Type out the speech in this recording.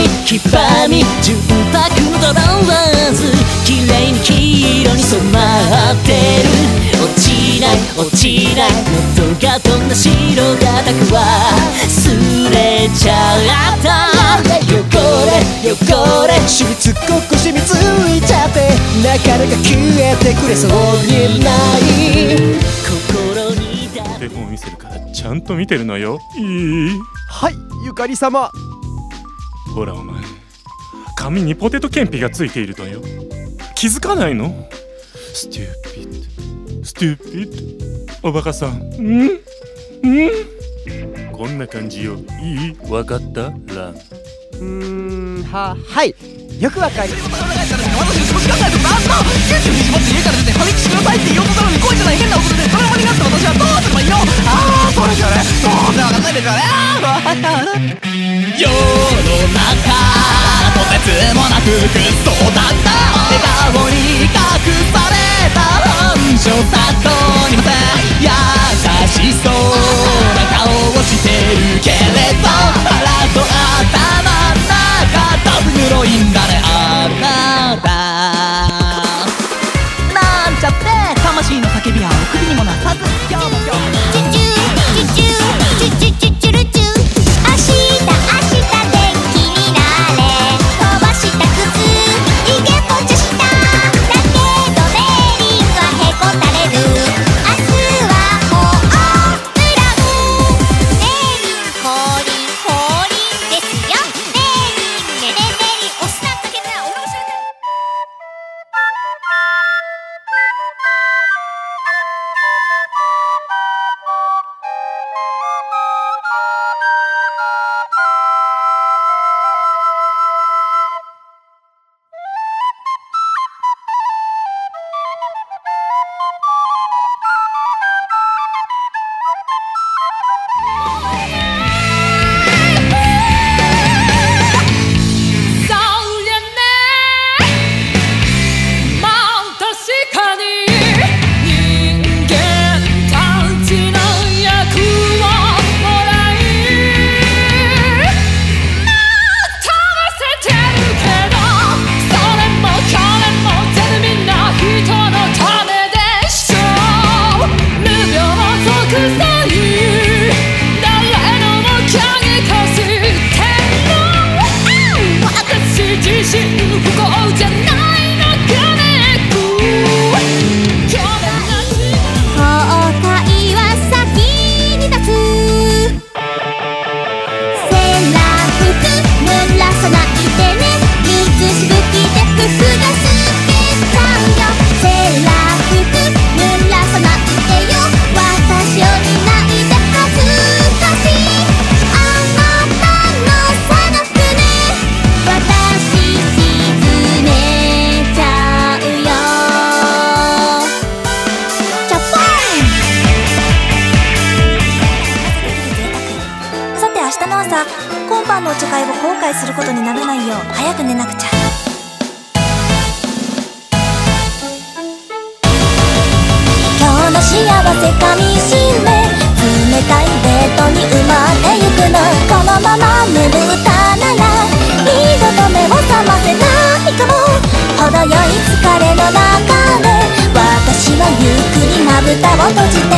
に黄ばみ純白のドローンズ綺麗に黄色に染まってる。落ちない落ちない喉が飛んだ白がたくはすれちゃった。汚れ汚れしみつこく染みついちゃって。なかなか消えてくれそうにない。心にだ手本見せるからちゃんと見てるのよ。いい。はいゆかり様。ほらお前髪にポテトケンピがついているのよ。気づかないの？ Stupid stupid おバカさん。うん？うん？こんな感じよ。いい？わかった？藍。うーんははい。よくわかり私の？気持ち考えるとなんと九州に絞って家から出てファミチしてくださいって言おうとしたのにじゃない変なでトラウマになった私はどうすればいいのああそうですよね。そうでわかんないですよね。世の中とてつもなくクソだった笑顔に隠された本性晩のお茶会を後悔することにならないよう早く寝なくちゃ。今日の幸せかみしめ冷たいベッドに埋まってゆくの。このまま眠ったなら二度と目を覚ませないかも。程よい疲れの中で私はゆっくりまぶたを閉じて